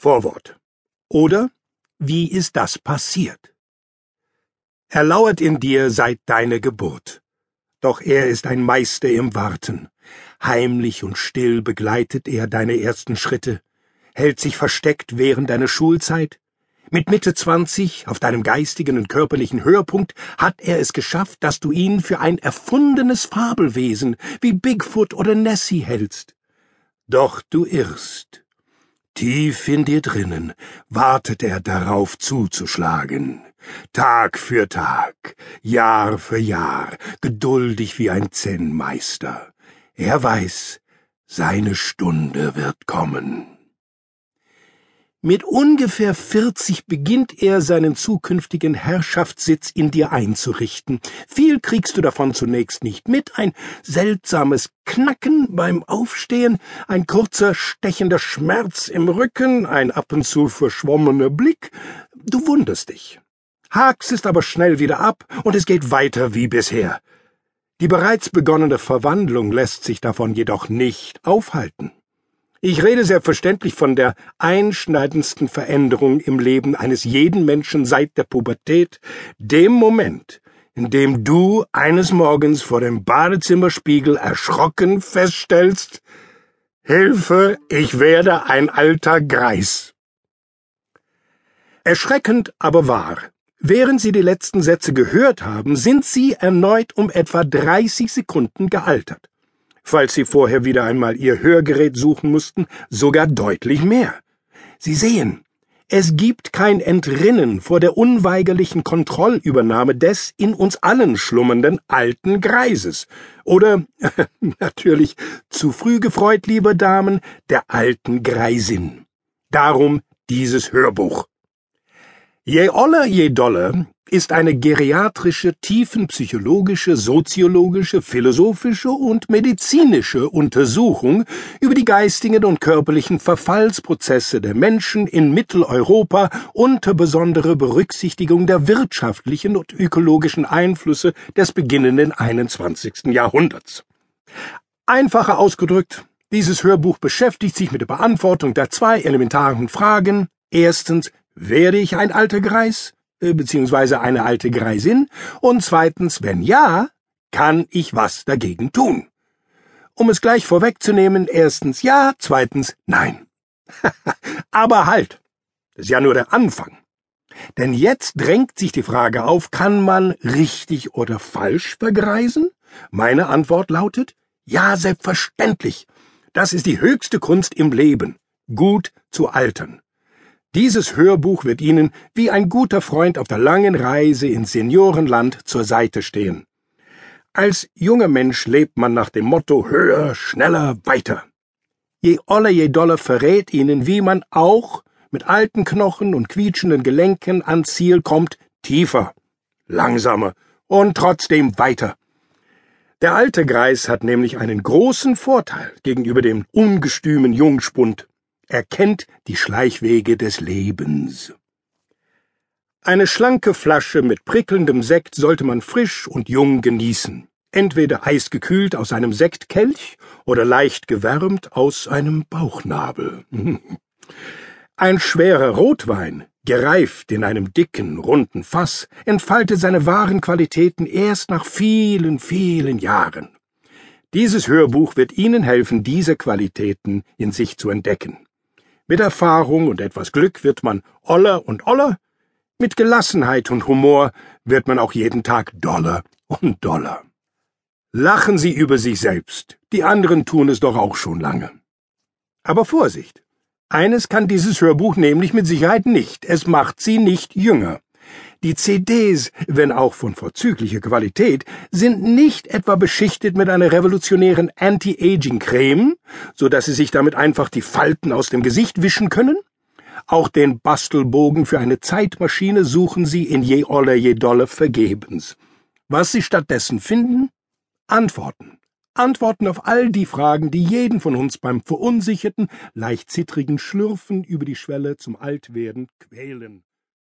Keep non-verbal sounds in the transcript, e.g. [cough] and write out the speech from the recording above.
Vorwort. Oder wie ist das passiert? Er lauert in dir seit deiner Geburt. Doch er ist ein Meister im Warten. Heimlich und still begleitet er deine ersten Schritte, hält sich versteckt während deiner Schulzeit, mit Mitte 20, auf deinem geistigen und körperlichen Höhepunkt, hat er es geschafft, dass du ihn für ein erfundenes Fabelwesen wie Bigfoot oder Nessie hältst. Doch du irrst. Tief in dir drinnen wartet er darauf zuzuschlagen. Tag für Tag, Jahr für Jahr, geduldig wie ein Zen-Meister. Er weiß, seine Stunde wird kommen. Mit ungefähr 40 beginnt er seinen zukünftigen Herrschaftssitz in dir einzurichten. Viel kriegst du davon zunächst nicht mit, ein seltsames Knacken beim Aufstehen, ein kurzer stechender Schmerz im Rücken, ein ab und zu verschwommener Blick. Du wunderst dich. Hakst es aber schnell wieder ab und es geht weiter wie bisher. Die bereits begonnene Verwandlung lässt sich davon jedoch nicht aufhalten. Ich rede selbstverständlich von der einschneidendsten Veränderung im Leben eines jeden Menschen seit der Pubertät, dem Moment, in dem du eines Morgens vor dem Badezimmerspiegel erschrocken feststellst, Hilfe, ich werde ein alter Greis. Erschreckend aber wahr. Während Sie die letzten Sätze gehört haben, sind Sie erneut um etwa 30 Sekunden gealtert falls Sie vorher wieder einmal Ihr Hörgerät suchen mussten, sogar deutlich mehr. Sie sehen, es gibt kein Entrinnen vor der unweigerlichen Kontrollübernahme des in uns allen schlummernden alten Greises. Oder, [laughs] natürlich, zu früh gefreut, liebe Damen, der alten Greisin. Darum dieses Hörbuch. Je oller, je doller ist eine geriatrische, tiefenpsychologische, soziologische, philosophische und medizinische Untersuchung über die geistigen und körperlichen Verfallsprozesse der Menschen in Mitteleuropa unter besonderer Berücksichtigung der wirtschaftlichen und ökologischen Einflüsse des beginnenden 21. Jahrhunderts. Einfacher ausgedrückt, dieses Hörbuch beschäftigt sich mit der Beantwortung der zwei elementaren Fragen. Erstens, werde ich ein alter Greis? Äh, beziehungsweise eine alte Greisin? Und zweitens, wenn ja, kann ich was dagegen tun? Um es gleich vorwegzunehmen, erstens ja, zweitens nein. [laughs] Aber halt, das ist ja nur der Anfang. Denn jetzt drängt sich die Frage auf, kann man richtig oder falsch vergreisen? Meine Antwort lautet, ja, selbstverständlich. Das ist die höchste Kunst im Leben, gut zu altern. Dieses Hörbuch wird Ihnen wie ein guter Freund auf der langen Reise ins Seniorenland zur Seite stehen. Als junger Mensch lebt man nach dem Motto höher, schneller, weiter. Je oller, je doller verrät Ihnen, wie man auch mit alten Knochen und quietschenden Gelenken ans Ziel kommt, tiefer, langsamer und trotzdem weiter. Der alte Greis hat nämlich einen großen Vorteil gegenüber dem ungestümen Jungspund. Er kennt die Schleichwege des Lebens. Eine schlanke Flasche mit prickelndem Sekt sollte man frisch und jung genießen, entweder eisgekühlt aus einem Sektkelch oder leicht gewärmt aus einem Bauchnabel. [laughs] Ein schwerer Rotwein, gereift in einem dicken, runden Fass, entfaltet seine wahren Qualitäten erst nach vielen, vielen Jahren. Dieses Hörbuch wird Ihnen helfen, diese Qualitäten in sich zu entdecken. Mit Erfahrung und etwas Glück wird man oller und oller, mit Gelassenheit und Humor wird man auch jeden Tag doller und doller. Lachen Sie über sich selbst, die anderen tun es doch auch schon lange. Aber Vorsicht! Eines kann dieses Hörbuch nämlich mit Sicherheit nicht, es macht sie nicht jünger. Die CDs, wenn auch von vorzüglicher Qualität, sind nicht etwa beschichtet mit einer revolutionären Anti-Aging-Creme, so dass Sie sich damit einfach die Falten aus dem Gesicht wischen können? Auch den Bastelbogen für eine Zeitmaschine suchen Sie in je oller je doller vergebens. Was Sie stattdessen finden? Antworten. Antworten auf all die Fragen, die jeden von uns beim verunsicherten, leicht zittrigen Schlürfen über die Schwelle zum Altwerden quälen.